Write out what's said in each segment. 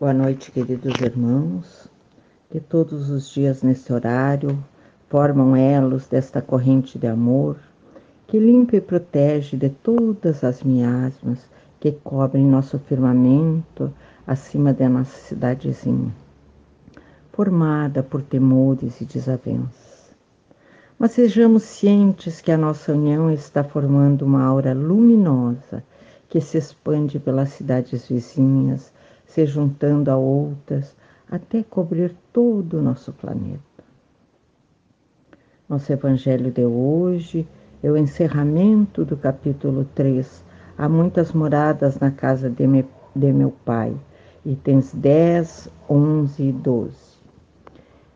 Boa noite, queridos irmãos, que todos os dias nesse horário formam elos desta corrente de amor que limpa e protege de todas as miasmas que cobrem nosso firmamento acima da nossa cidadezinha, formada por temores e desavenças. Mas sejamos cientes que a nossa união está formando uma aura luminosa que se expande pelas cidades vizinhas se juntando a outras até cobrir todo o nosso planeta. Nosso Evangelho de hoje é o encerramento do capítulo 3. Há muitas moradas na casa de, me, de meu Pai, itens 10, 11 e 12.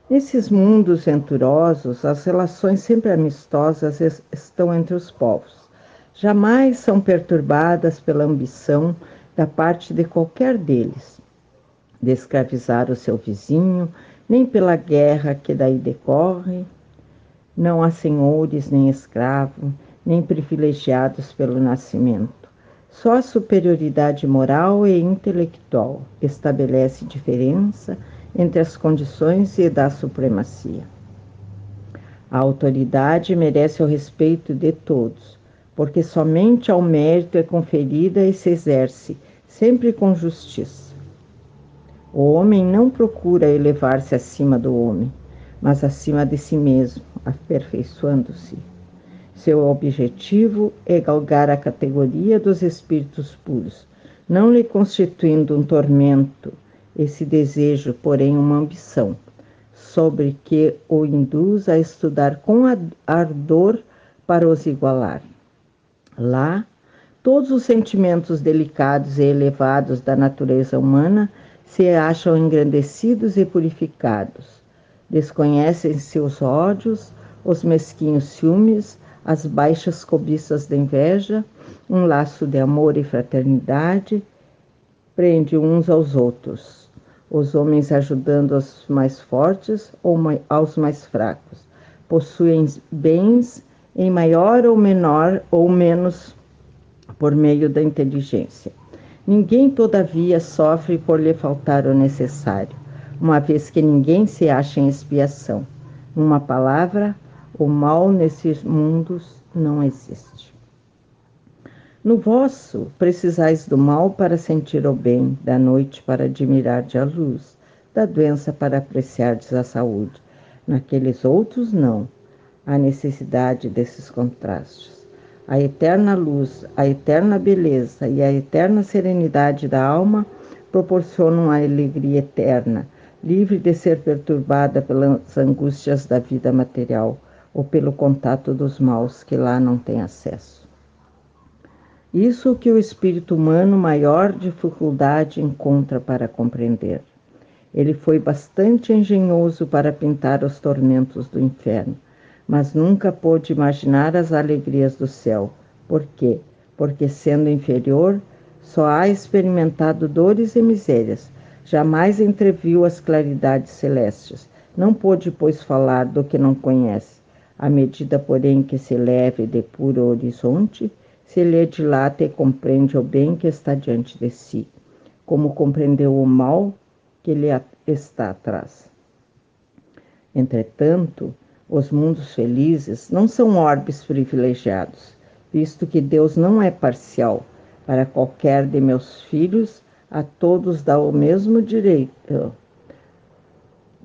Nesses mundos venturosos, as relações sempre amistosas estão entre os povos. Jamais são perturbadas pela ambição da parte de qualquer deles, de escravizar o seu vizinho, nem pela guerra que daí decorre. Não há senhores, nem escravos, nem privilegiados pelo nascimento. Só a superioridade moral e intelectual estabelece diferença entre as condições e da supremacia. A autoridade merece o respeito de todos, porque somente ao mérito é conferida e se exerce sempre com justiça. O homem não procura elevar-se acima do homem, mas acima de si mesmo, aperfeiçoando-se. Seu objetivo é galgar a categoria dos espíritos puros, não lhe constituindo um tormento, esse desejo, porém, uma ambição, sobre que o induz a estudar com ardor para os igualar. Lá, todos os sentimentos delicados e elevados da natureza humana se acham engrandecidos e purificados. Desconhecem-se os ódios, os mesquinhos ciúmes, as baixas cobiças da inveja, um laço de amor e fraternidade prende uns aos outros, os homens ajudando os mais fortes ou aos mais fracos. Possuem bens em maior ou menor ou menos por meio da inteligência. Ninguém, todavia, sofre por lhe faltar o necessário, uma vez que ninguém se acha em expiação. Uma palavra, o mal nesses mundos não existe. No vosso, precisais do mal para sentir o bem, da noite para admirar a luz, da doença para apreciardes a saúde. Naqueles outros, não. Há necessidade desses contrastes a eterna luz, a eterna beleza e a eterna serenidade da alma proporcionam a alegria eterna, livre de ser perturbada pelas angústias da vida material ou pelo contato dos maus que lá não tem acesso. Isso que o espírito humano maior dificuldade encontra para compreender. Ele foi bastante engenhoso para pintar os tormentos do inferno mas nunca pôde imaginar as alegrias do céu. Por quê? Porque, sendo inferior, só há experimentado dores e misérias, jamais entreviu as claridades celestes. Não pôde, pois, falar do que não conhece. À medida, porém, que se leve de puro horizonte, se lhe dilata e compreende o bem que está diante de si, como compreendeu o mal que lhe está atrás. Entretanto, os mundos felizes não são orbes privilegiados, visto que Deus não é parcial. Para qualquer de meus filhos, a todos dá o mesmo direito.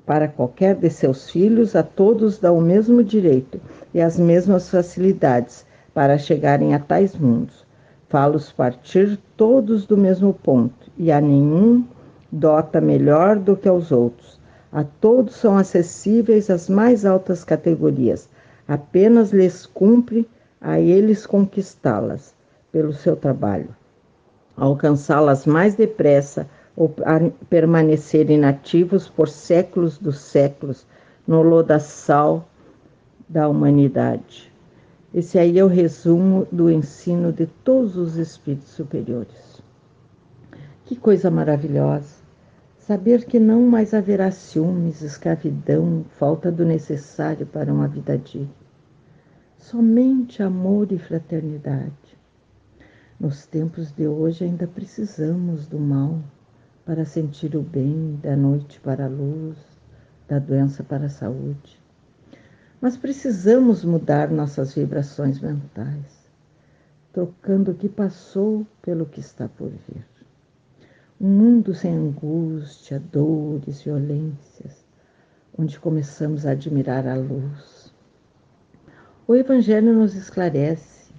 Para qualquer de seus filhos, a todos dá o mesmo direito e as mesmas facilidades para chegarem a tais mundos. Fá-los partir todos do mesmo ponto, e a nenhum dota melhor do que aos outros a todos são acessíveis as mais altas categorias, apenas lhes cumpre a eles conquistá-las pelo seu trabalho, alcançá-las mais depressa ou permanecer inativos por séculos dos séculos no lodaçal da humanidade. Esse aí é o resumo do ensino de todos os espíritos superiores. Que coisa maravilhosa! Saber que não mais haverá ciúmes, escravidão, falta do necessário para uma vida digna. Somente amor e fraternidade. Nos tempos de hoje ainda precisamos do mal, para sentir o bem da noite para a luz, da doença para a saúde. Mas precisamos mudar nossas vibrações mentais, trocando o que passou pelo que está por vir. Um mundo sem angústia, dores, violências, onde começamos a admirar a luz. O Evangelho nos esclarece.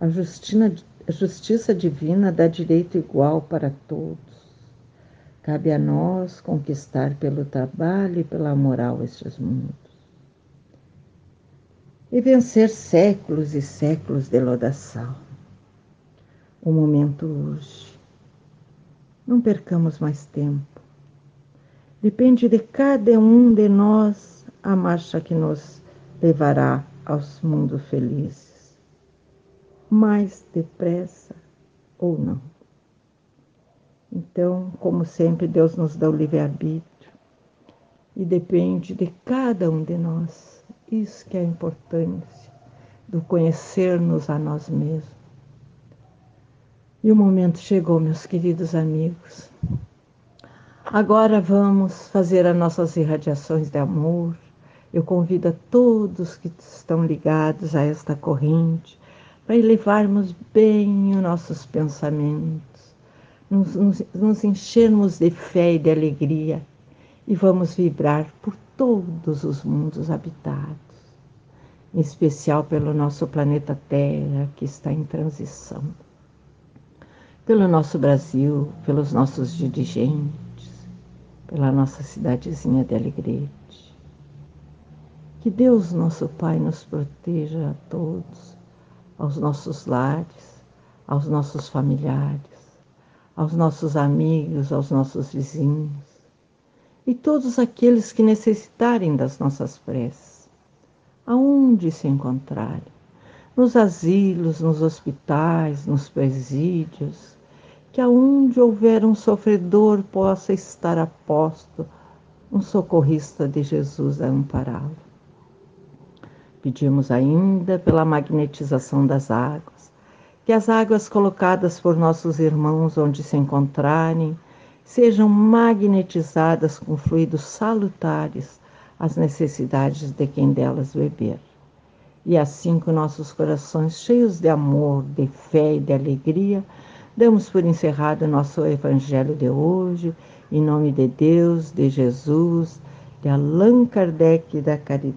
A, justina, a justiça divina dá direito igual para todos. Cabe a nós conquistar pelo trabalho e pela moral estes mundos. E vencer séculos e séculos de lodação. O momento urge. Não percamos mais tempo. Depende de cada um de nós a marcha que nos levará aos mundos felizes. Mais depressa ou não. Então, como sempre, Deus nos dá o livre-arbítrio e depende de cada um de nós. Isso que é a importância do conhecer-nos a nós mesmos. E o momento chegou, meus queridos amigos. Agora vamos fazer as nossas irradiações de amor. Eu convido a todos que estão ligados a esta corrente para elevarmos bem os nossos pensamentos nos, nos, nos enchermos de fé e de alegria e vamos vibrar por todos os mundos habitados, em especial pelo nosso planeta Terra que está em transição, pelo nosso Brasil, pelos nossos dirigentes, pela nossa cidadezinha de Alegrete. Que Deus, nosso Pai, nos proteja a todos, aos nossos lares, aos nossos familiares aos nossos amigos, aos nossos vizinhos e todos aqueles que necessitarem das nossas preces, aonde se encontrarem, nos asilos, nos hospitais, nos presídios, que aonde houver um sofredor possa estar a posto um socorrista de Jesus a ampará-lo. Pedimos ainda pela magnetização das águas, que as águas colocadas por nossos irmãos onde se encontrarem sejam magnetizadas com fluidos salutares às necessidades de quem delas beber. E assim, com nossos corações cheios de amor, de fé e de alegria, damos por encerrado o nosso Evangelho de hoje, em nome de Deus, de Jesus, de Allan Kardec e da caridade.